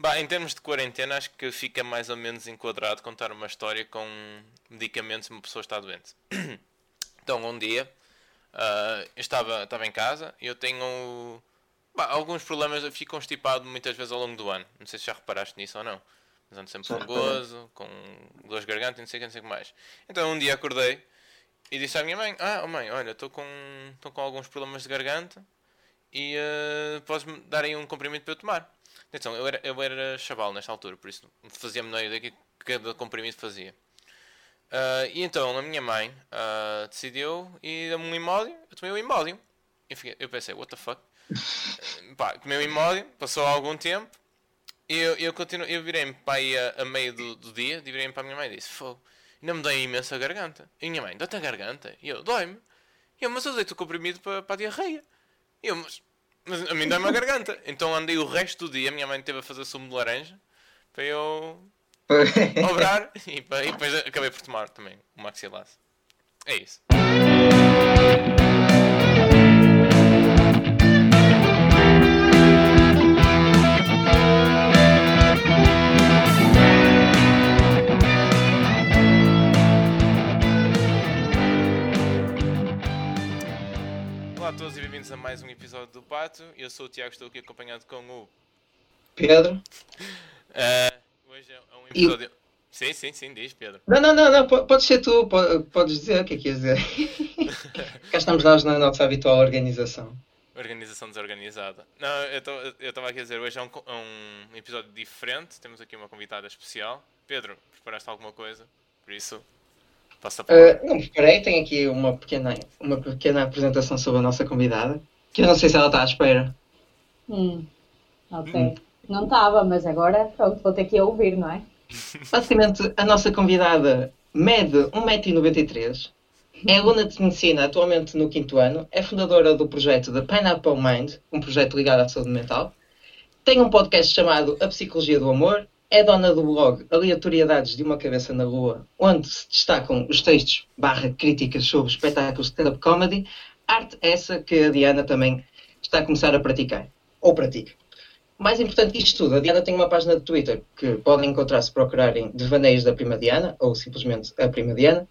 Bah, em termos de quarentena, acho que fica mais ou menos enquadrado contar uma história com medicamentos se uma pessoa está doente. então, um dia, uh, eu estava, estava em casa e eu tenho bah, alguns problemas, eu fico constipado muitas vezes ao longo do ano. Não sei se já reparaste nisso ou não. Mas ando sempre gozo, com dores de garganta e não sei o que, não sei o que mais. Então, um dia acordei e disse à minha mãe: Ah, oh mãe, olha, estou com, com alguns problemas de garganta e uh, podes-me dar aí um comprimido para eu tomar. Então, eu era, eu era chaval nesta altura, por isso fazia a menor ideia que cada comprimido fazia. Uh, e então a minha mãe uh, decidiu e deu-me um imóvel, eu tomei o um imóvel. Eu, fiquei, eu pensei, what the fuck? pá, tomei o um imóvel, passou algum tempo e eu, eu, continuo, eu virei-me para aí a, a, meio do, do dia, virei-me para a minha mãe e disse, fogo, ainda me dói imensa a garganta. E a minha mãe, dói-te a garganta? E eu, dói-me. E eu, mas eu dei-te o comprimido para, para a diarreia. E eu, mas mas a mim dá-me a garganta. Então andei o resto do dia, a minha mãe teve a fazer sumo de laranja para eu obrar e, e depois acabei por tomar também o maxilasse. É isso. Bem-vindos a mais um episódio do Pato. Eu sou o Tiago, estou aqui acompanhado com o Pedro. Uh, hoje é um episódio. Eu... Sim, sim, sim, diz Pedro. Não, não, não, não pode ser tu, podes dizer o que é que ias dizer. Cá estamos nós na nossa habitual organização. Organização desorganizada. Não, eu estava aqui a dizer, hoje é um, um episódio diferente, temos aqui uma convidada especial. Pedro, preparaste alguma coisa? Por isso, Passa uh, não preparei, tenho aqui uma pequena, uma pequena apresentação sobre a nossa convidada, que eu não sei se ela está à espera. Hum, ok. Hum. Não estava, mas agora pronto, vou ter que ouvir, não é? Basicamente, a nossa convidada mede 1,93m, é aluna de medicina atualmente no quinto ano, é fundadora do projeto The Pineapple Mind, um projeto ligado à saúde mental, tem um podcast chamado A Psicologia do Amor é dona do blog Aleatoriedades de uma Cabeça na Lua, onde se destacam os textos barra críticas sobre espetáculos de stand-up comedy, arte essa que a Diana também está a começar a praticar, ou pratica. Mais importante que isto tudo, a Diana tem uma página de Twitter que podem encontrar se procurarem Devaneios da Prima Diana, ou simplesmente a Prima Diana,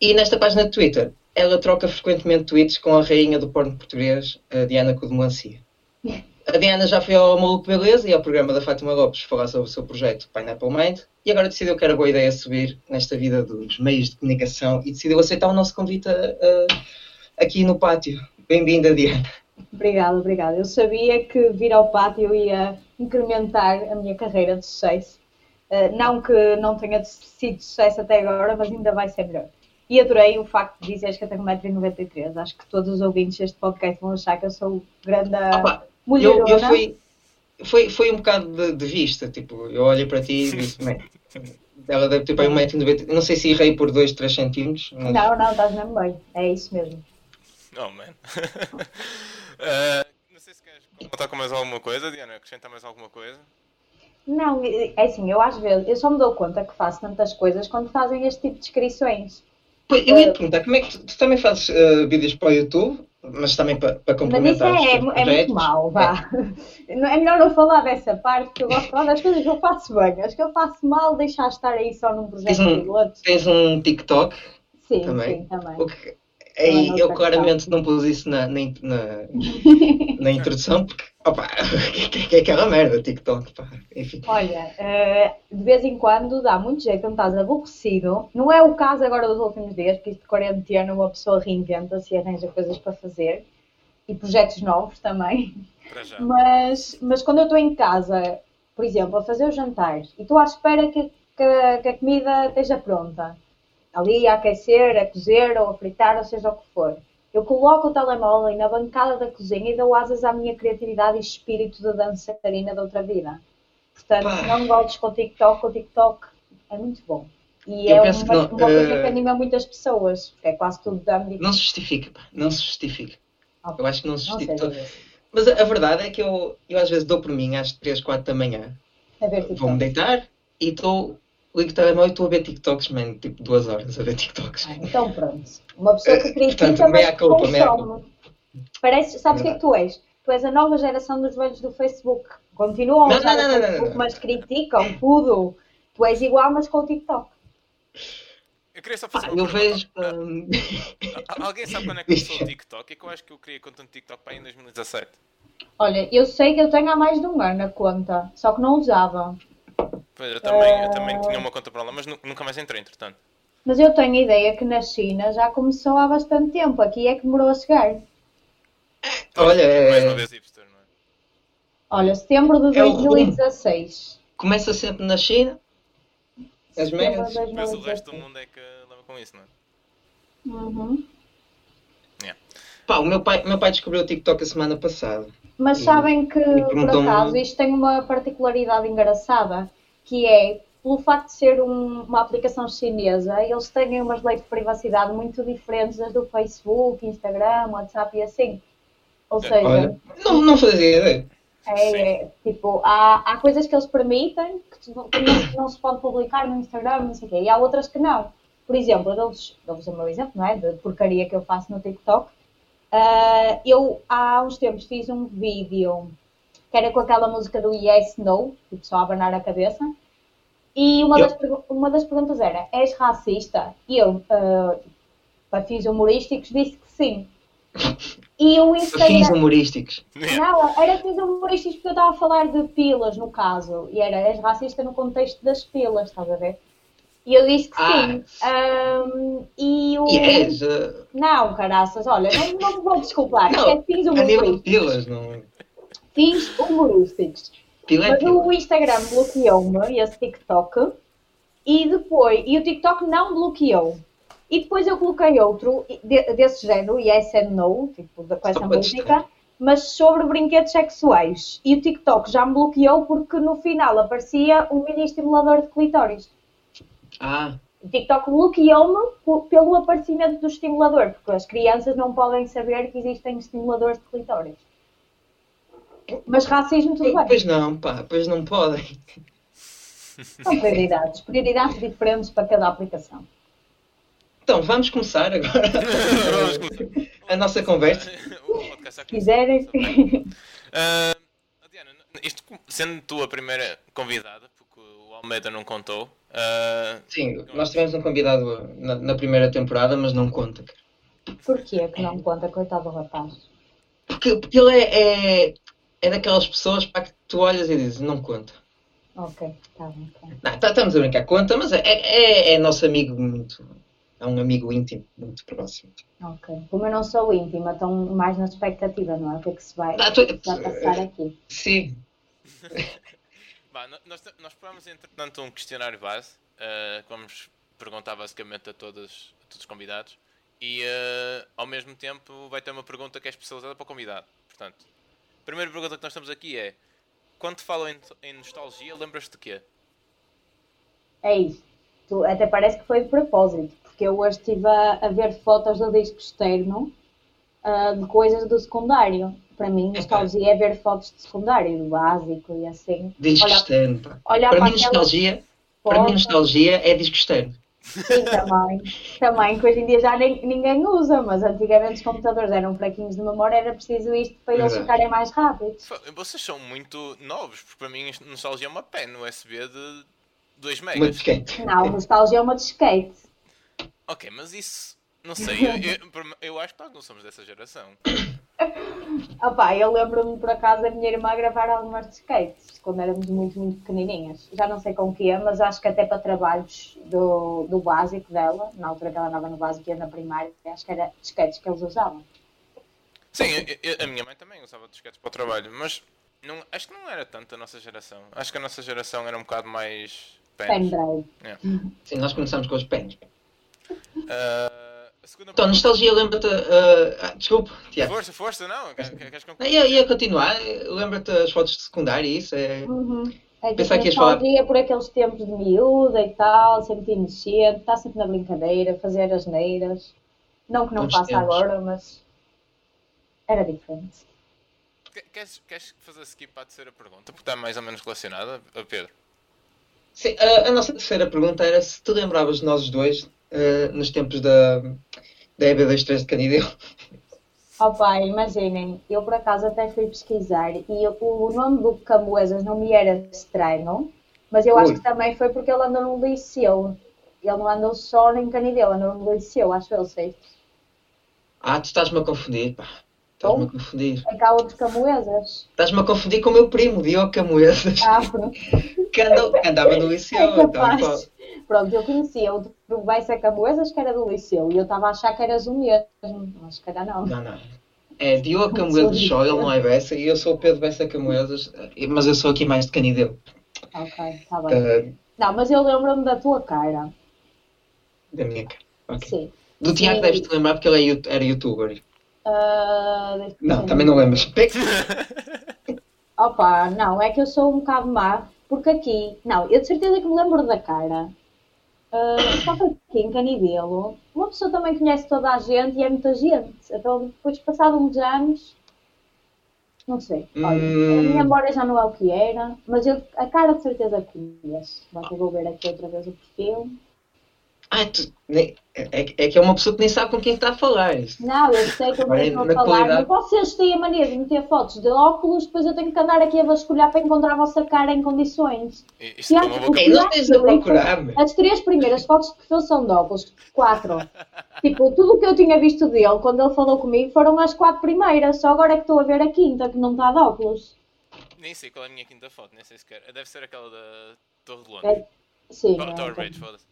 e nesta página de Twitter ela troca frequentemente tweets com a rainha do porno português, a Diana Codemancia. A Diana já foi ao Maluco Beleza e ao programa da Fátima Lopes falar sobre o seu projeto Pineapple Mind e agora decidiu que era boa ideia subir nesta vida dos meios de comunicação e decidiu aceitar o nosso convite a, a, aqui no pátio. Bem-vinda, Diana. Obrigada, obrigada. Eu sabia que vir ao pátio ia incrementar a minha carreira de sucesso. Uh, não que não tenha sido sucesso até agora, mas ainda vai ser melhor. E adorei o facto de dizeres que eu tenho 1,93m. Acho que todos os ouvintes deste podcast vão achar que eu sou grande. Opa eu, eu fui, foi, foi um bocado de, de, vista, tipo, eu olhei para ti e disse, ela deve ter para 1,90m, não sei se errei por 2, 3 centímetros. Mas... Não, não, estás mesmo bem, é isso mesmo. Oh, man. uh, não sei se queres contar com mais alguma coisa, Diana, acrescentar mais alguma coisa? Não, é assim, eu às vezes, eu só me dou conta que faço tantas coisas quando fazem este tipo de descrições. Eu ia te perguntar, como é que tu, tu também fazes uh, vídeos para o YouTube? mas também para, para complementar. Mas isso é, é, é muito mau, vá. É. é melhor não falar dessa parte, porque eu gosto de falar das coisas que eu faço bem. As que eu faço mal, deixar estar aí só num projeto tens um, piloto. Tens um TikTok? Sim, também. sim, também. O que, aí, eu claramente não pus isso na, na, na, na introdução, porque Opa, que, é aquela merda, TikTok, pá. Enfim. Olha, uh, de vez em quando dá muito jeito quando estás aborrecido. Não é o caso agora dos últimos dias, porque isto de quarentena uma pessoa reinventa-se e arranja coisas para fazer. E projetos novos também. Mas, mas quando eu estou em casa, por exemplo, a fazer o jantar e estou à espera que, que, que a comida esteja pronta, ali a aquecer, a cozer ou a fritar, ou seja o que for eu coloco o telemóvel na bancada da cozinha e dou asas à minha criatividade e espírito de dançarina de outra vida. Portanto, Pá. não voltes com o TikTok, o TikTok é muito bom. E eu é uma, não, uma coisa uh... que anima muitas pessoas, que é quase tudo da medida. Não se justifica, pá. não se justifica. Okay. Eu acho que não se justifica. Não Mas a, a, verdade é que eu, eu às vezes dou por mim às 3, 4 da manhã. Vou-me deitar e estou ligo o telemóvel e estou a ver TikToks, man, tipo duas horas a ver TikToks. Ah, então pronto. Uma pessoa que critica, Portanto, mas culpa, consome. Parece, sabes o que é que tu és? Tu és a nova geração dos velhos do Facebook. Continuam Não, a usar não, o não, não, Facebook, não. mas criticam tudo. Tu és igual, mas com o TikTok. Eu queria só fazer uma eu pergunta. vejo. hum, Al- Alguém sabe quando é que começou o TikTok? É que eu acho que eu criei conta no TikTok para aí em 2017. Olha, eu sei que eu tenho há mais de um ano a conta, só que não usava. Pois, eu também, eu também tinha uma conta para lá, mas nu- nunca mais entrei, entretanto. Mas eu tenho a ideia que na China já começou há bastante tempo. Aqui é que demorou a chegar. Olha, é- Mais uma vez hipster, não é? Olha, setembro de É o rumo. 2016. Começa sempre na China. As megas. Mas o resto do 2016. mundo é que leva com isso, não é? Uhum. Pá, o meu pai, meu pai descobriu o TikTok a semana passada. Mas sabem que, por acaso, isto tem uma particularidade engraçada, que é, pelo facto de ser um- uma aplicação chinesa, eles têm umas leis de privacidade muito diferentes das do Facebook, Instagram, WhatsApp e assim. Ou seja, Olha, não, não fazia ideia. é, é, tipo, há, há coisas que eles permitem que, tu- que não, não se pode publicar no Instagram, não sei o quê, e há outras que não. Por exemplo, dou-vos dou-vos o meu exemplo, não é? De porcaria que eu faço no TikTok. Ah, eu há uns tempos fiz um vídeo que era com aquela música do Yes, No, tipo só a abanar a cabeça. E uma, das, uma das perguntas era: És racista? E eu, ah, para fins humorísticos, disse que sim. E o Fins Instagram. humorísticos. Não, era fins humorísticos porque eu estava a falar de pilas no caso. E era: És racista no contexto das pilas, estás a ver? E eu disse que sim. Ahm, e o. És. uh, Não, caraças, olha, não, não me vou desculpar. Isto Não, é fins a nível de humorísticos. pilas, não. Fins humorísticos. Pila é Mas pila. o Instagram bloqueou-me, esse TikTok, e depois, e o TikTok não bloqueou. E depois eu coloquei outro de- desse género, Yes and No, tipo, com essa música, mas sobre brinquedos sexuais. E o TikTok já me bloqueou porque no final aparecia um mini estimulador de clitóris. Ah, O TikTok bloqueou-me pelo aparecimento do estimulador, porque as crianças não podem saber que existem estimuladores de clitóris. Mas racismo tudo bem. pois não, pá, pois não podem. São prioridades. Prioridades diferentes para cada aplicação. Então, vamos começar agora a nossa conversa. Já Se quiserem. Ah, Diana, isto sendo tu a primeira convidada, porque o Almeida não contou, ah, Sim, nós tivemos um convidado na, na primeira temporada, mas não conta. Porquê que não conta, coitado do rapaz? Porque, porque ele é, é, é daquelas pessoas para que tu olhas e dizes, não conta. Ok, está bem. tá. Não, tá- estamos a brincar, conta, mas é, é, é nosso amigo muito. É um amigo íntimo, muito próximo. Ok. Como eu não sou íntima, estão mais na expectativa, não é? O que é que se vai, Ah, tu- vai passar aqui? Sim, Bah, nós, nós preparamos entretanto um questionário base ah, que vamos perguntar basicamente a, todos a todos os convidados e ah, ao mesmo tempo vai ter uma pergunta que é especializada para o convidado. Portanto, primeira pergunta que nós temos aqui é: quando te falam em, em nostalgia, lembras-te de quê? É isso. Tu, até parece que foi de propósito, porque eu hoje estive a, a ver fotos do disco externo ah, de coisas do secundário. Para mim, nostalgia é ver fotos de secundário, do básico e assim. disco externo. olhar Para para mim, nostalgia, para mim, nostalgia é disco externo. Sim, também. Também, que hoje em dia já nem- ninguém usa, mas antigamente os computadores eram fraquinhos de memória, era preciso isto para eles Verdade. ficarem mais rápidos. Vocês são muito novos, porque para mim isto- nostalgia é uma pen USB de 2 Muito megas. Não, nostalgia é uma de skate. Ok, mas isso, não sei, eu, eu, eu acho que nós não somos dessa geração. Opá, eu lembro-me por acaso da minha irmã gravar algumas de skates, quando éramos muito, muito pequenininhas. Já não sei com o que é, mas acho que até para trabalhos do, do básico dela, na altura que ela andava no básico e na primária, acho que era skates que eles usavam. Sim, eu- eu- a minha mãe também usava disquetes para o trabalho, mas não, acho que não era tanto a nossa geração. Acho que a nossa geração era um bocado mais pens. Pendrive. Sim, nós começamos com os pens. Segunda Então, nostalgia, lembra-te. ah, ah, desculpa, Tiago. Força, força, não. Queres, queres que Não, Ia, ia continuar, lembra-te as fotos de secundário, isso é. Uhum. É tipo Pensava que ias falar- nostalgia por aqueles tempos de miúda e tal, sempre inocente, está sempre na brincadeira, fazer as neiras. Não que não Bons faça agora, mas era diferente. Que- Queres, queres fazer skip para a terceira pergunta? Porque está mais ou menos relacionada, a Pedro. Sim, a, a nossa terceira pergunta era se te lembravas de nós dois ah, nos tempos da, da EB23 de Canideu. Opa, imaginem, eu por acaso até fui pesquisar e eu- o nome do Camões não me era estranho, mas eu acho Ui. que também foi porque ele andou no liceu. Ele não andou só em Canidelo, andou no liceu, acho eu, sei. Ah, tu estás-me a confundir, pá. Estás-me a confundir. É que há outros Camoesas. Estás-me a confundir com o meu primo, Diogo Camoesas, Ah, pronto. que, andou- que andava no liceu. É então. Pronto, eu conhecia o do Bessa Camoesas, que era do liceu, e eu estava a achar que eras o mesmo, mas se calhar não. Não, não. É Diogo Camoesas só, ele não é Bessa, e eu sou o Pedro Bessa Camoesas, mas eu sou aqui mais de Canideu. Ok, está bem. Uh, Não, mas eu lembro-me da tua cara. da minha cara. Ok. Sim. Do Tiago deves-te lembrar porque ele é era youtuber. Ah, Não, também não lembras. Opa, não, é que eu sou um bocado má, porque aqui, não, eu de certeza que me lembro da cara. Ah, só que aqui em Canidelo, uma pessoa também conhece toda a gente e é muita gente. Então, depois, passado uns anos, não sei. Olha, Hum. a minha memória já não é o que era, mas eu, a cara de certeza conheço. Mas eu vou ver aqui outra vez o perfil. Ah, tu, nem- é, é que é uma pessoa que nem sabe com quem está a falar. Não, eu sei que eu Agora, mesmo a falar, qualidade- mas vocês têm a mania de meter fotos de óculos, depois eu tenho que andar aqui a vasculhar para encontrar a vossa cara em condições. Isto é uma não tens a procurar. As três primeiras fotos de perfil são de óculos, quatro. tipo, tudo o que eu tinha visto dele quando ele falou comigo foram as quatro primeiras, só agora é que estou a ver a quinta que não está de óculos. Nem sei qual é a minha quinta foto, nem sei sequer. Deve ser aquela da Torre de É, Londres. sim, não, Tower é- Bridge, foda-se.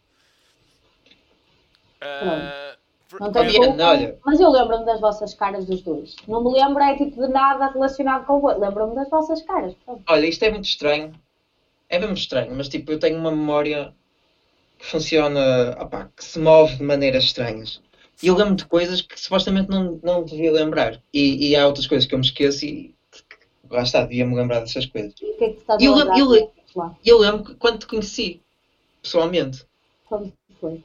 Ah, por- não eu- Fabiana, culpa, mas eu lembro-me das vossas caras dos dois. Não me lembro é tipo de nada relacionado com o outro, lembro-me das vossas caras. pronto. Olha, isto é muito estranho. É mesmo estranho, mas tipo, eu tenho uma memória que funciona, opá, que se move de maneiras estranhas. E eu lembro de coisas que supostamente não, não devia lembrar. E, e há outras coisas que eu me esqueço e lá está, devia-me lembrar dessas coisas. O que é que estás Eu a lembrar? eu- Lá, E eu lembro quando te conheci, pessoalmente, quando foi?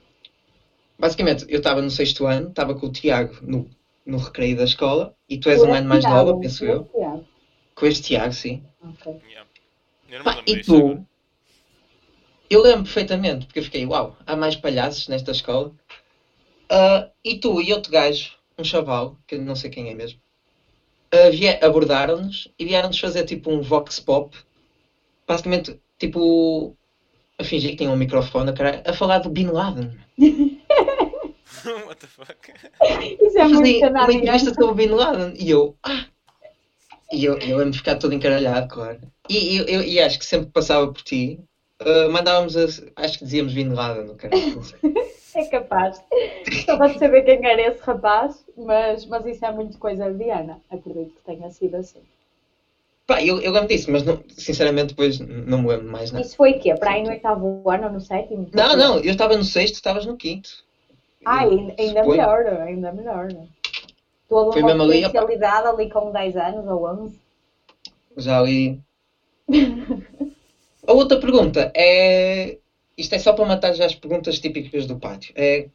Basicamente, eu estava no sexto ano, estava com o Tiago no, no recreio da escola, e tu és um Por ano mais Tiago, nova, penso eu, Tiago. com este Tiago, sim. Ok. Yeah. Eu não me Pá, lembro e disso agora. tu? Eu lembro perfeitamente, porque eu fiquei, uau, há mais palhaços nesta escola. Ah, e tu e outro gajo, um chaval, que eu não sei quem é mesmo, vie- abordaram-nos e vieram-nos fazer tipo um vox pop, basicamente, tipo, a fingir que tinha um microfone, cara, a falar do Bin Laden. What the fuck? Isso é a muito fazer uma entrevista sobre o Bin Laden. E eu, ah! E eu, eu lembro de ficar todo encaralhado, claro. E, eu, eu- e acho que sempre que passava por ti, ah, mandávamos, a- acho que dizíamos Bin Laden, não sei. É capaz. Só para saber quem era esse rapaz, mas, mas isso é muito coisa de Ana. Acredito que tenha sido assim. Pá, eu, eu lembro disso, mas não- sinceramente depois não me lembro mais nada. Isso foi o quê? Para aí no oitavo ano ou no sétimo? Não, não, eu estava no sexto, estavas no quinto. Ah, Eu ainda, melhor, ainda melhor. Toda Foi uma mesmo ali, com 10 anos ou 11. Já ali. A outra pergunta é. Isto é só para matar já as perguntas típicas do pátio. É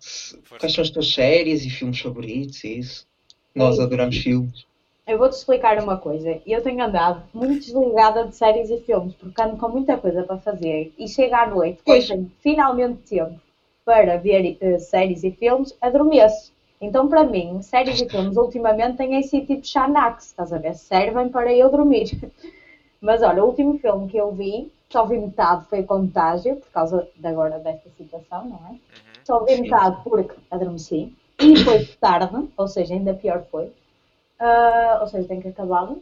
quais são as tuas séries e filmes favoritos e isso? Nós Sim. adoramos filmes. Eu vou-te explicar uma coisa. Eu tenho andado muito desligada de séries e filmes, porque ando com muita coisa para fazer. E chega à noite, quando Pois. tenho finalmente tempo para ver eh, séries e filmes, adormeço. Então, para mim, séries e filmes ultimamente têm sido tipo Xanax, estás a ver? Servem para eu dormir. Mas olha, o último filme que eu vi, só vi metade, foi Contágio, por causa de agora desta situação, não é? Só vi Sim. metade porque adormeci. E foi tarde, ou seja, ainda pior foi. Ah, ou seja, tem que acabar.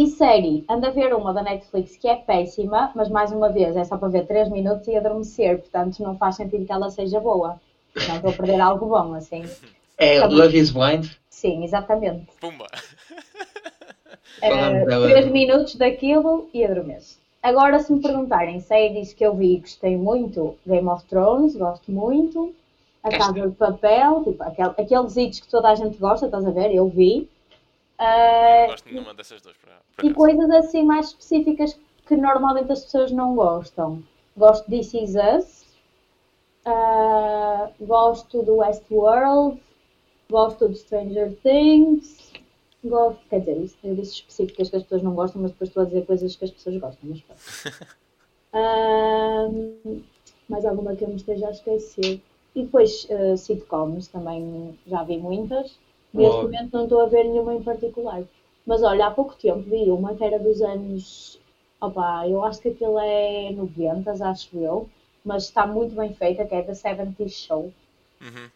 E série, anda a ver uma da Netflix que é péssima, mas mais uma vez é só para ver 3 minutos e adormecer, portanto não faz sentido que ela seja boa. Não estou a perder algo bom, assim. É bom. Love is Blind. Sim, exatamente. Pumba! Falamos dela. 3 minutos daquilo e adormeço. Agora, se me perguntarem séries que eu vi e gostei muito, Game of Thrones, gosto muito. A. Casa de Papel, tipo, aquel, aqueles hits que toda a gente gosta, estás a ver? Eu vi. Não gosto de nenhuma dessas duas, por por e coisas assim mais específicas que normalmente as pessoas não gostam. Gosto de This Is Us, ah, gosto do Westworld, gosto de Stranger Things, gosto, quer dizer, isso- eu disse específicas que as pessoas não gostam, mas depois estou a dizer coisas que as pessoas gostam, mas pronto. Ahm, mais alguma que eu me esteja a esquecer. E depois ah, sitcoms, também já vi muitas. Neste Logo. momento não estou a ver nenhuma em particular. Mas olha, há pouco tempo vi uma que era dos anos. Opá, eu acho que aquilo é 90, acho eu. Mas está muito bem feita, que é The 70 Show. Uhum.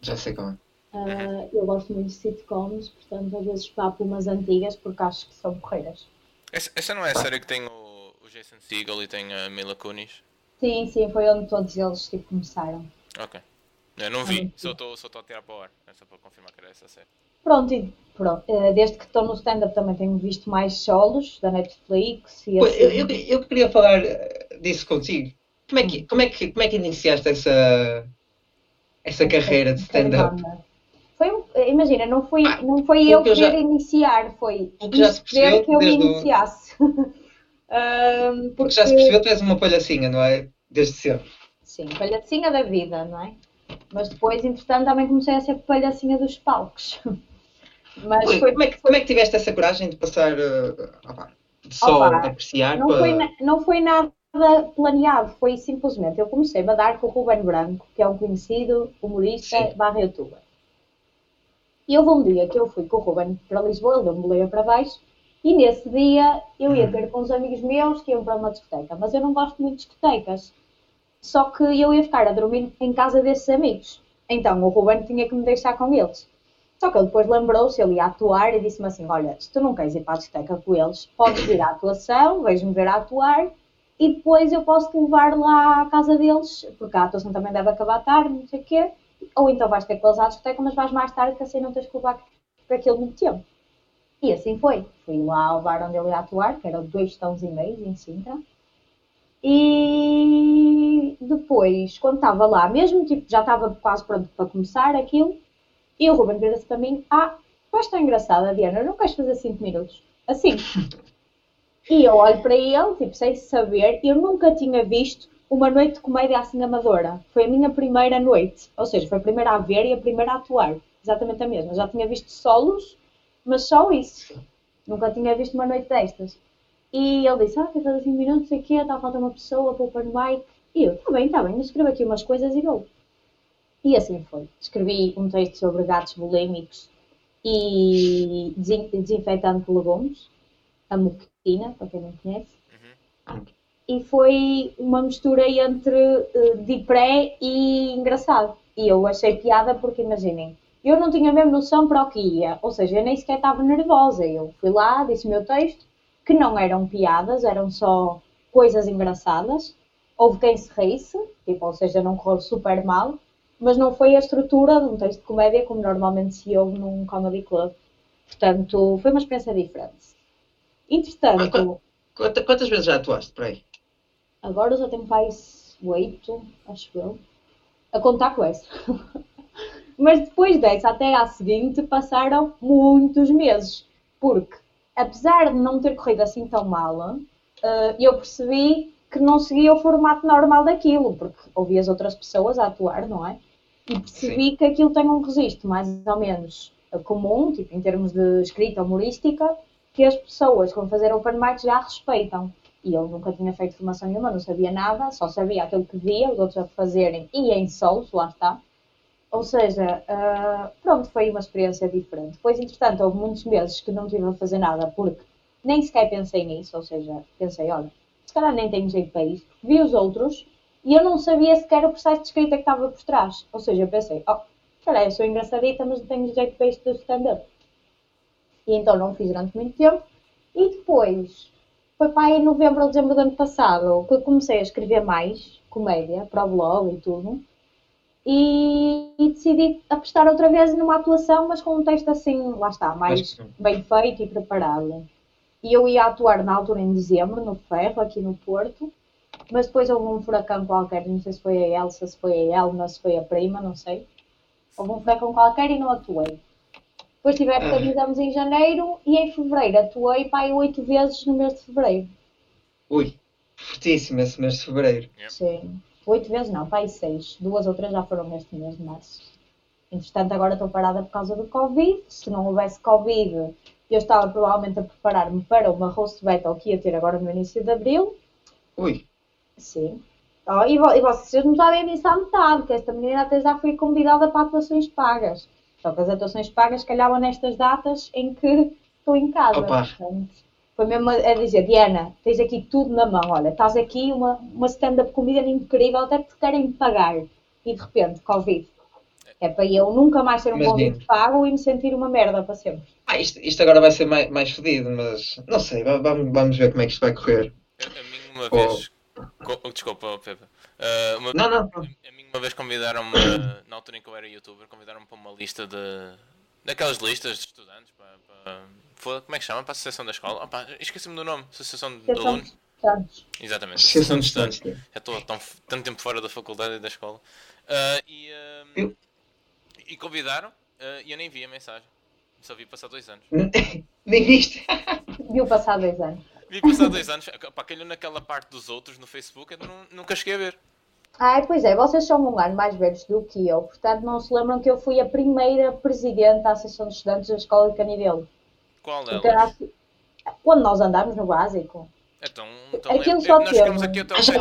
Já sei qual é. Ah, eu gosto muito de sitcoms, portanto às vezes papo umas antigas porque acho que são porreiras. Essa, essa não é a série que tem o, o Jason Segel e tem a Mila Kunis? Sim, sim, foi onde todos eles tipo, começaram. Ok. Eu não vi, só estou só a tirar para o ar. É só para confirmar que era essa série. Pronto, e pronto. Eh, desde que estou no stand-up também tenho visto mais solos da Netflix e assim. Eu, eu, eu queria falar eh, disso contigo. Como é que, como é que, como é que iniciaste essa, essa carreira de stand-up? Foi um- imagina, não foi, Ah, não foi eu que eu querer já- iniciar, foi o que já se perceber percebeu que eu desde o- iniciasse. Ahm, Porque já se percebeu que tu és uma palhacinha, não é? Desde sempre. Sim, palhacinha da vida, não é? Mas depois, entretanto, também comecei a ser palhacinha dos palcos. Mas Ui, foi, como, é que, como é que tiveste essa coragem de passar eh, opá, de só Opa, apreciar não, para. foi, na- não foi nada planeado, foi simplesmente eu comecei a dar com o Ruben Branco, que é um conhecido humorista Sim. barra youtuber. E houve um dia que eu fui com o Ruben para Lisboa, ele deu-me boleia para baixo, e nesse dia eu ia ter com uns amigos meus que iam para uma discoteca, mas eu não gosto muito de discotecas. Só que eu ia ficar a dormir em casa desses amigos. Então o Ruben tinha que me deixar com eles. Só que ele depois lembrou-se, ele ia atuar e disse-me assim: Olha, se tu não queres ir para a discoteca com eles, podes vir à atuação, vais-me ver a atuar e depois eu posso te levar lá à casa deles, porque a atuação também deve acabar tarde, não sei o quê. Ou então vais ter com eles à discoteca, mas vais mais tarde, que assim não tens que levar para aquele muito tempo. E assim foi. Fui lá ao bar onde ele ia atuar, que era dois tons e meio em Sintra. E depois, quando estava lá, mesmo tipo, já estava quase pronto para começar aquilo, e o Ruben vira-se para mim: Ah, tu tão engraçada, Diana, não queres fazer 5 minutos? Assim. E eu olho para ele, tipo, sem saber, eu nunca tinha visto uma noite de comédia assim amadora. Foi a minha primeira noite. Ou seja, foi a primeira a ver e a primeira a atuar. Exatamente a mesma. Já tinha visto solos, mas só isso. Nunca tinha visto uma noite destas. E ele disse, ah, quer fazer 5 minutos, quê, está a faltar uma pessoa para o open mic. E eu, está bem, está bem, escrevo aqui umas coisas e vou. E assim foi. Escrevi um texto sobre gatos bulímicos e desin- desinfetante de legumes, a moquina, para quem não conhece. E foi uma mistura entre uh, de pré e engraçado. E eu achei piada porque, imaginem, eu não tinha mesmo noção para o que ia. Ou seja, eu nem sequer estava nervosa. Eu fui lá, disse o meu texto, que não eram piadas, eram só coisas engraçadas. Houve quem se risse, tipo, ou seja, não correu super mal, mas não foi a estrutura de um texto de comédia como normalmente se ouve num comedy club. Portanto, foi uma experiência diferente. Entretanto, Quanta- quantas vezes já atuaste por aí? agora já tenho pais oito, acho eu, a contar com essa. Mas depois dessa, até à seguinte, passaram muitos meses. Porque, apesar de não ter corrido assim tão mal, eh, eu percebi que não seguia o formato normal daquilo, porque ouvi as outras pessoas a atuar, não é? E percebi que aquilo tem um registro mais ou menos comum, tipo em termos de escrita humorística, que as pessoas que vão fazer open mic já respeitam. E eu nunca tinha feito formação nenhuma, não sabia nada, só sabia aquilo que via, os outros a fazerem e em solos, lá está. Ou seja, ah, pronto, foi uma experiência diferente. Depois, entretanto, houve muitos meses que não estive a fazer nada porque nem sequer pensei nisso, ou seja, pensei, olha, se calhar nem tenho jeito para isto. Vi os outros e eu não sabia sequer o processo de escrita que estava por trás. Ou seja, eu pensei, oh, calhar eu sou engraçadita, mas não tenho jeito para isto do stand-up. E então não fiz durante muito tempo. E depois, foi para aí em novembro ou dezembro do ano passado que eu comecei a escrever mais comédia para o blog e tudo. E, e decidi apostar outra vez numa atuação, mas com um texto assim, lá está, mais bem feito e preparado. E eu ia atuar na altura em dezembro, no Ferro, aqui no Porto. Mas depois houve um furacão qualquer, não sei se foi a Elsa, se foi a Elma, se foi a prima, não sei. Houve um furacão qualquer e não atuei. Depois tive a época de exames em janeiro e em fevereiro atuei para aí oito vezes no mês de fevereiro. Ui, fortíssimo esse mês de fevereiro. Sim. Oito vezes não, para aí seis. Duas ou três já foram neste mês de março. Entretanto, agora estou parada por causa do Covid. Se não houvesse Covid, eu estava provavelmente a preparar-me para uma roast battle que ia ter agora no início de abril. Ui, Sim. Oh, e, vo- e vocês não sabem disso à metade, que esta menina até já foi convidada para atuações pagas. Só que as atuações pagas calhavam nestas datas em que estou em casa. Opa. Portanto, foi mesmo a, dizer, Diana, tens aqui tudo na mão, olha, estás aqui uma, uma stand-up comedian incrível, até te querem pagar. E de repente, Covid. É para eu nunca mais ter um convite pago e me sentir uma merda para sempre. Ah, isto, isto agora vai ser mais, mais fodido, mas não sei, va- vamos, vamos ver como é que isto vai correr. A, a mim uma Oh. vez. co- desculpa, Pepe. Ah, uma, Não, não, A, a mim uma vez convidaram-me, na altura em que eu era youtuber, convidaram-me para uma lista de. daquelas listas de estudantes para. para como é que chama? Para a associação da escola? Pá, esqueci-me do nome. Associação de Associação alunos. Exatamente. Associação de estudantes. Já estou tão, tanto tempo fora da faculdade e da escola. Ah, e, Eu- e convidaram ah, e eu nem vi a mensagem. Só vi passar dois anos. Nem viste? viu passar dois anos. Vi passar dois anos. Pá, calhou naquela parte dos outros no Facebook, eu nu- nunca cheguei a ver. Ai, pois é, vocês são um ano mais velhos do que eu, portanto não se lembram que eu fui a primeira presidente da Associação de Estudantes da Escola de Canidelo. Qual Porque delas? Quando nós andamos no básico. Então, então Aquilo lembro- só nós ficamos teve. aqui até o Acho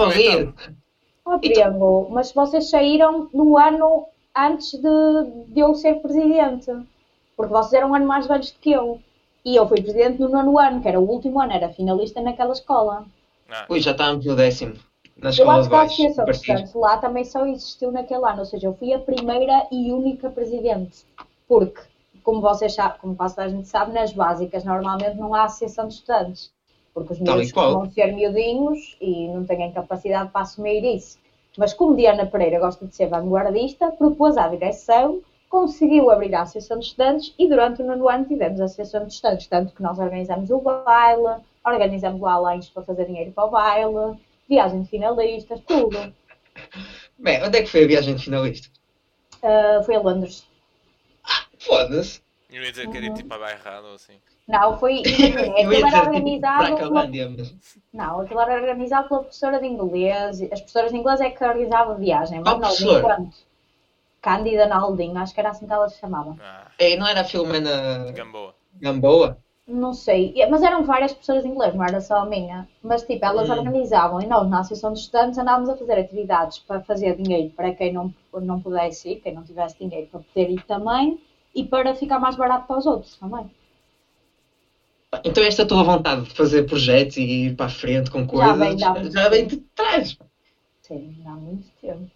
que é Triângulo, mas vocês saíram no ano antes de, de eu ser presidente. Porque vocês eram um ano mais velhos do que eu. E eu fui presidente no nono ano, que era o último ano, era finalista naquela escola. Ah, Ui, já estávamos no décimo. Na Eu escola acho de que a. Associação de. Estudantes lá também só existiu naquele ano, ou seja, eu fui a primeira e única presidente. Porque, como vocês sabem, como quase a gente sabe, nas básicas normalmente não há Associação de Estudantes. Porque os miúdos vão ser miudinhos e não têm capacidade para assumir isso. Mas como Diana Pereira gosta de ser vanguardista, propôs à direção, conseguiu abrir a Associação de Estudantes e durante o nono ano tivemos a Associação de Estudantes, tanto que nós organizamos o baile, organizamos lá lanches para fazer dinheiro para o baile, viagem de finalistas, tudo. Bem, onde é que foi a viagem de finalista? Uh, foi a Londres. Foda-se. eu ia dizer que era tipo a bairrada ou assim. Não, foi. Aquilo era tipo, organizado. Pela, não, aquilo era organizado pela professora de inglês. As professoras de inglês é que organizavam a viagem, mas Qual não, professora? enquanto. Cândida Naldinho, acho que era assim que ela se chamava. Ah, Ei, não era a Filomena Gamboa. Gamboa? Não sei, mas eram várias professoras de inglês, não era só a minha. Mas tipo, elas Hum. organizavam e nós, na Associação de Estudantes, andávamos a fazer atividades para fazer dinheiro para quem não, não pudesse ir, quem não tivesse dinheiro para poder ir também, e para ficar mais barato para os outros também. Então esta tua vontade de fazer projetos e ir para a frente com coisas vem de há muito já vem de trás. Sim, há muito tempo.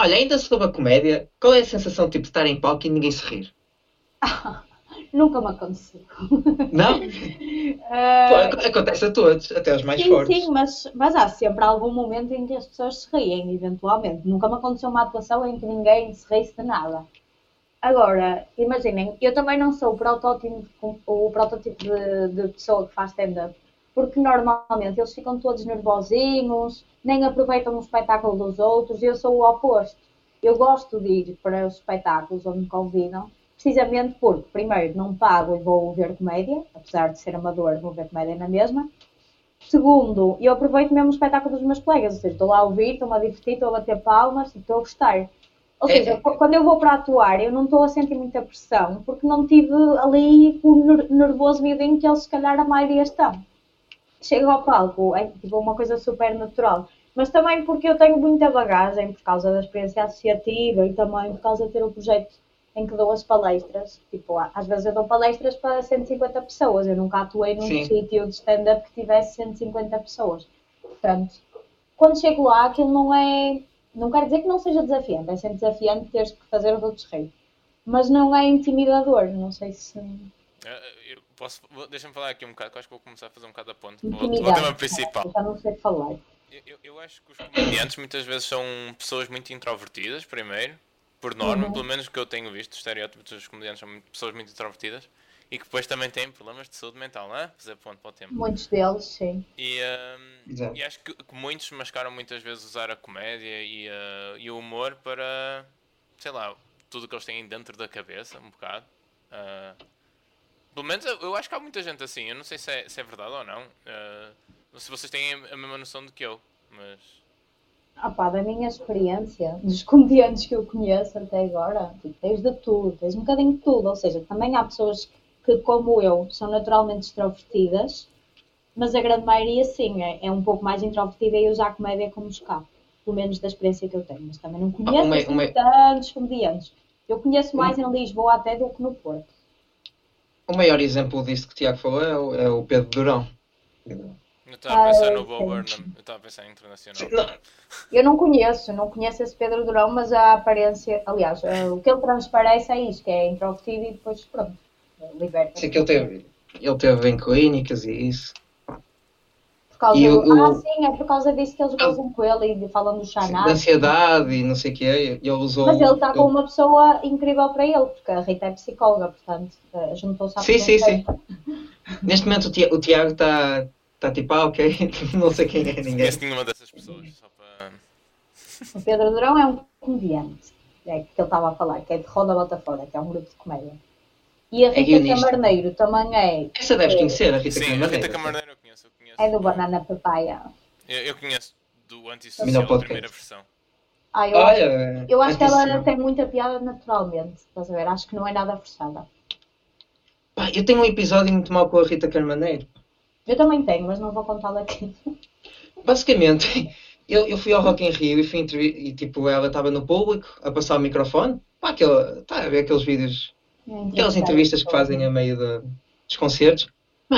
Olha, ainda sobre a comédia, qual é a sensação tipo, de estar em palco e ninguém se rir? Nunca me aconteceu. Não? Pô, ac- acontece a todos, até aos mais sim, fortes. sim, mas, mas há sempre algum momento em que as pessoas se riem, eventualmente. Nunca me aconteceu uma atuação em que ninguém se risse de nada. Agora, imaginem, eu também não sou o protótipo, o protótipo de, de pessoa que faz stand-up, porque normalmente eles ficam todos nervosinhos, nem aproveitam o espetáculo dos outros, e eu sou o oposto. Eu gosto de ir para os espetáculos onde me convidam, precisamente porque, primeiro, não pago e vou ver comédia, apesar de ser amador, vou ver comédia na mesma. Segundo, eu aproveito mesmo o espetáculo dos meus colegas, ou seja, estou lá a ouvir, estou-me a divertir, estou a bater palmas e estou a gostar. Ou É, seja, é. qu- quando eu vou para atuar, eu não estou a sentir muita pressão, porque não tive ali o ner- nervoso miudinho que eles, se calhar, a maioria estão. Chego ao palco, é tipo uma coisa super natural. Mas também porque eu tenho muita bagagem por causa da experiência associativa e também por causa de ter o projeto em que dou as palestras. Tipo, às vezes eu dou palestras para 150 pessoas. Eu nunca atuei num Sim. sítio de stand-up que tivesse 150 pessoas. Portanto, quando chego lá, aquilo não é. Não quer dizer que não seja desafiante. É sempre desafiante teres que fazer os outros rir. Mas não é intimidador. Não sei se. Ah, eu posso, deixa-me falar aqui um bocado, que acho que vou começar a fazer um bocado a ponte para o- tema principal. Já não sei falar. Eu, eu- eu acho que os comediantes muitas vezes são pessoas muito introvertidas, primeiro, por norma, Uhum. pelo menos que eu tenho visto, os estereótipos dos comediantes são muito- pessoas muito introvertidas e que depois também têm problemas de saúde mental, não é? Fazer ponto para o tempo. Muitos deles, sim. E, Exato. e acho que, que muitos mascaram muitas vezes usar a comédia e, ah, e o humor para, sei lá, tudo o que eles têm dentro da cabeça, um bocado. Ah, pelo menos eu, eu acho que há muita gente assim, eu não sei se é, se é verdade ou não. ah, se vocês têm a mesma noção do que eu, mas. Ah pá, da minha experiência, dos comediantes que eu conheço até agora, tipo, tens de tudo, tens um bocadinho de tudo. Ou seja, também há pessoas que, como eu, são naturalmente extrovertidas, mas a grande maioria, sim, é, é um pouco mais introvertida e usa a comédia como escape. Pelo menos da experiência que eu tenho. Mas também não conheço uma- assim, uma- tantos comediantes. Eu conheço mais em Lisboa até do que no Porto. O maior exemplo disso que o Tiago falou é o, é o Pedro Durão. Eu estava a pensar Ah, no. Bob Burnham. Eu estava a pensar em internacional. Não, Eu não conheço, não conheço esse Pedro Durão, mas a aparência, aliás, o que ele transparece é isto, que é introvertido e depois pronto, liberta. sei que ele teve, ele teve em clínicas e isso. Por causa E do- o- Ah, sim, é por causa disso que eles gozam com ele e falam do De Xanax. ansiedade e não sei o quê. e Ele usou. Mas ele está com uma pessoa incrível para ele, porque a Rita é psicóloga, portanto, eh, juntou-se à Sim, sim, sim. Neste momento o Ti- o Tiago está tá tipo, ah, ok, não sei quem é Não ninguém. conheço nenhuma dessas pessoas. Só para... O Pedro Durão é um comediante, é que ele estava a falar, que é de Roda Bota Fora, que é um grupo de comédia. E a É Rita guionista. Camarneiro também é, Essa deves conhecer, a Rita Sim, a Camarneiro. Rita Camarneiro eu conheço. Eu conheço, é do Banana Papaya. eu, eu conheço do Antissocial, não a pode primeira ter. versão. Ah, eu, acho, Olha, eu acho que ela tem muita piada naturalmente, estás a ver? Acho que não é nada forçada. Pá, eu tenho um episódio muito mau com a Rita Carmaneiro. Eu também tenho, mas não vou contá-lo aqui. Basicamente, eu, eu fui ao Rock in Rio e, fui e tipo, ela estava no público a passar o microfone. Pá, aquele, tá a ver aqueles vídeos, aquelas entrevistas que fazem a meio de- dos concertos.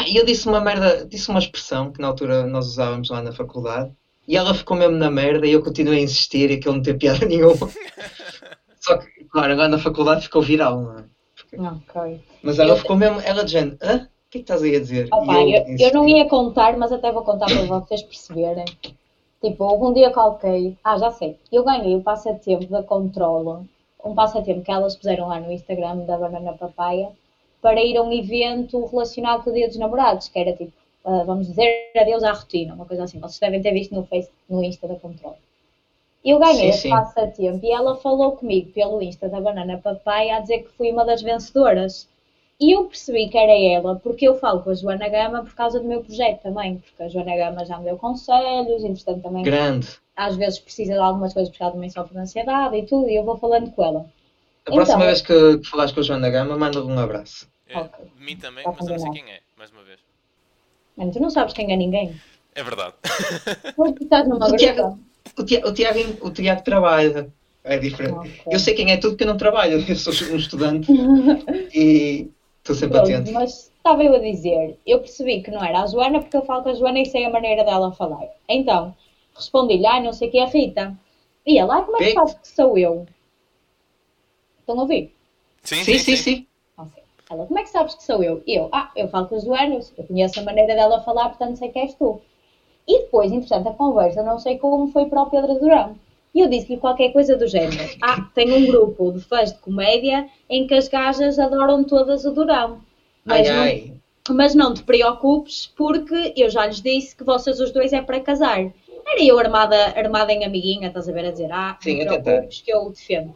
E eu disse uma merda, disse uma expressão que na altura nós usávamos lá na faculdade. E ela ficou mesmo na merda e eu continuei a insistir e aquilo não teve piada nenhuma. Só que, claro, agora na faculdade ficou viral, não é? Ok. Mas ela Eu- ficou mesmo, ela de género, hã? O que é que estás aí a dizer? Opa, eu, eu insisti. não ia contar, mas até vou contar para vocês perceberem. Tipo, houve um dia qualquer. Ah, já sei. Eu ganhei o passatempo da Controlo, um passatempo que elas puseram lá no Instagram da Banana Papaya, para ir a um evento relacionado com o Dia dos Namorados, que era tipo, ah, vamos dizer adeus à rotina, uma coisa assim. Vocês devem ter visto no Face, no Insta da Controlo. Eu ganhei esse passatempo e ela falou comigo pelo Insta da Banana Papaya a dizer que fui uma das vencedoras. E eu percebi que era ela, porque eu falo com a Joana Gama por causa do meu projeto também, porque a Joana Gama já me deu conselhos, entretanto também Grande. às vezes precisa de algumas coisas porque ela também sofre de ansiedade e tudo, e eu vou falando com ela. A próxima Então- vez que, que falares com a Joana Gama, manda-lhe um abraço. É, Ok. De mim também, Tá mas eu não sei quem é, mais uma vez. Mano, tu não sabes quem é ninguém. É verdade. Porque estás numa O. Tiago, o, Tiago, o, Tiago, o Tiago trabalha. É diferente. Ok. Eu sei quem é tudo que eu não trabalho. Eu sou um estudante e estou sempre Pronto, atento. mas estava eu a dizer, eu percebi que não era a Joana porque eu falo com a Joana e sei a maneira dela falar. Então, respondi-lhe, ah, não sei quem é a Rita. E ela, ah, como é que sabes que sou eu? Estão a ouvir? Sim, Sim, sim, sim. Ok. Ela, como é que sabes que sou eu? Eu, ah, eu falo com a Joana, eu conheço a maneira dela falar, portanto sei que és tu. E depois, entretanto, a conversa, não sei como foi para o Pedro Durão. E eu disse-lhe qualquer coisa do género. Ah, tenho um grupo de fãs de comédia em que as gajas adoram todas o Durão. Mas, Ai, não, ai. mas não te preocupes, porque eu já lhes disse que vocês os dois é para casar. Era eu armada, armada em amiguinha, estás a ver, a dizer, ah, Sim, não te preocupes que eu defendo.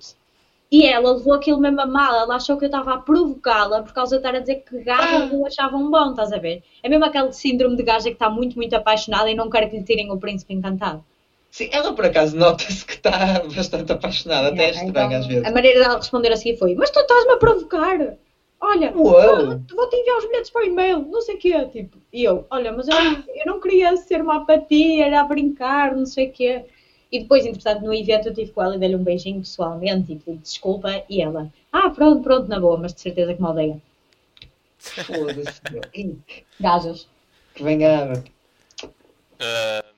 E ela levou aquilo mesmo a mal, ela achou que eu estava a provocá-la por causa de estar a dizer que gajas Ah. o achavam bom, estás a ver? É mesmo aquele síndrome de gaja que está muito, muito apaixonada e não quer que lhe tirem o príncipe encantado. Sim, ela por acaso nota-se que está bastante apaixonada, até é estranho então, às vezes. A maneira dela responder a seguir foi: Mas tu estás-me a provocar! Olha, vou-te enviar os bilhetes para o e-mail, não sei o quê. Tipo, e eu: Olha, mas eu, eu não queria ser uma apatia, era a brincar, não sei o quê. E depois, entretanto, no evento eu tive com ela e dei-lhe um beijinho pessoalmente e pedi desculpa. E ela: Ah, pronto, pronto, na boa, mas de certeza que me odeia. Foda-se. Gajas. Que venha. Ah,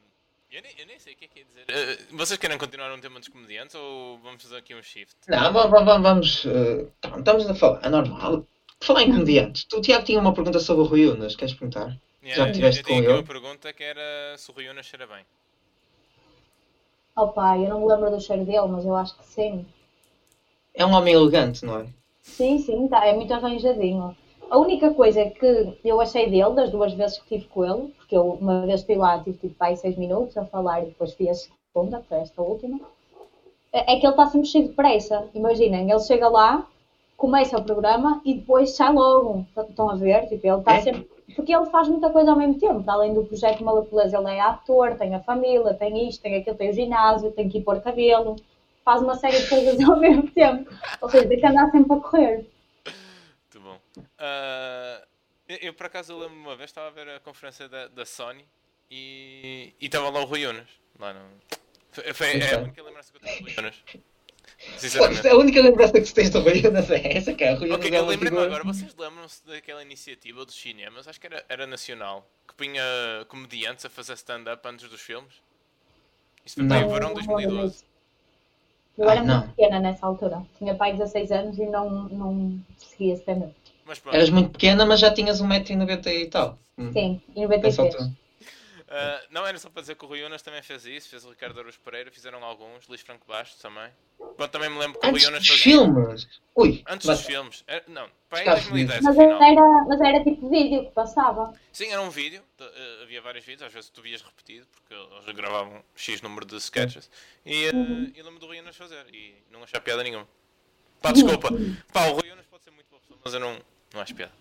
eu, nem, eu nem sei o que é que ia dizer. Ah, vocês querem continuar um tema dos comediantes ou vamos fazer aqui um shift? Não, vamos. vamos, vamos eh, tá, estamos a falar. É normal. Falar em comediantes, tu, o Tiago tinha uma pergunta sobre o Rui Unas, queres perguntar? Yeah, eu, tiveste eu tinha com ele? uma pergunta que era se o Rui Unas cheira bem. Opa, eu não me lembro do cheiro dele, mas eu acho que sim. É um homem elegante, não é? Sim, sim, tá, é muito arranjadinho. A única coisa que eu achei dele, das duas vezes que estive com ele, porque eu uma vez fui lá, tive tipo aí seis minutos a falar e depois fui a segunda, foi esta última, é é que ele está sempre cheio de pressa. Imaginem, ele chega lá, começa o programa e depois sai logo. Estão a ver? Tipo, ele está É? sempre. Porque ele faz muita coisa ao mesmo tempo. Além do projeto Maluculeza, ele é ator, tem a família, tem isto, tem aquilo, tem o ginásio, tem que ir pôr cabelo. Faz uma série de coisas ao mesmo tempo. Ou seja, tem que andar sempre a correr. Ah, eu, eu, por acaso eu lembro uma vez estava a ver a conferência da, da Sony e e estava lá o Rui Unas. Lá no... Foi, foi, é a Então. única lembrança que eu tenho do Rui Unas. Sinceramente. A única lembrança que tu tens do Rui Unas é essa, cara. Rui Unas Ok, é eu lembro-me figura- agora, vocês lembram-se daquela iniciativa dos cinemas? Acho que era, era nacional, que punha comediantes a fazer stand-up antes dos filmes. Isto foi o verão 2012. Eu era Ah, muito pequena nessa altura. Tinha pai 16 anos e não, não seguia stand-up. Mas pronto, Eras muito pequena, mas já tinhas 1,90m e tal. Hum, Sim, em nessa 93. altura. ah, não era só para dizer que o Rui Unas também fez isso, fez o Ricardo Aruz Pereira, fizeram alguns, Luís Franco Bastos também. Pronto, também me lembro que o Rui Antes Unas dos fazia. filmes. Ui, Antes mas dos filmes. Era- não, para aí Estados 2010 Mas era, mas era tipo vídeo que passava. Sim, era um vídeo, eh, havia vários vídeos, às vezes tu vias repetido, porque eles gravavam X número de sketches, e eh, eu lembro do Rui Unas fazer, e não achar piada nenhuma. Pá, desculpa, pá, o Rui Unas pode ser muito boa pessoa, mas eu não, não acho piada.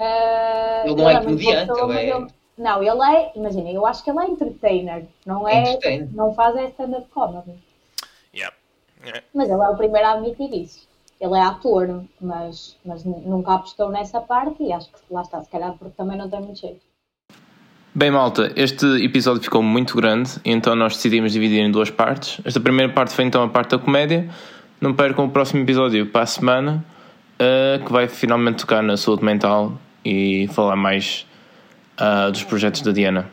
Ah, Ele não é comediante, ele é- Não, ele é, imagina, eu acho que ele é entertainer, não é, Entertainer. não faz é stand-up comedy. Yeah. É. Mas ele é o primeiro a admitir isso. Ele é ator, mas, mas nunca apostou nessa parte e acho que lá está, se calhar porque também não tem muito jeito. Bem, malta, este episódio ficou muito grande, então nós decidimos dividir em duas partes. Esta primeira parte foi então a parte da comédia. Não percam o próximo episódio para a semana, eh, que vai finalmente tocar na saúde mental e falar mais ah, dos projetos da Diana.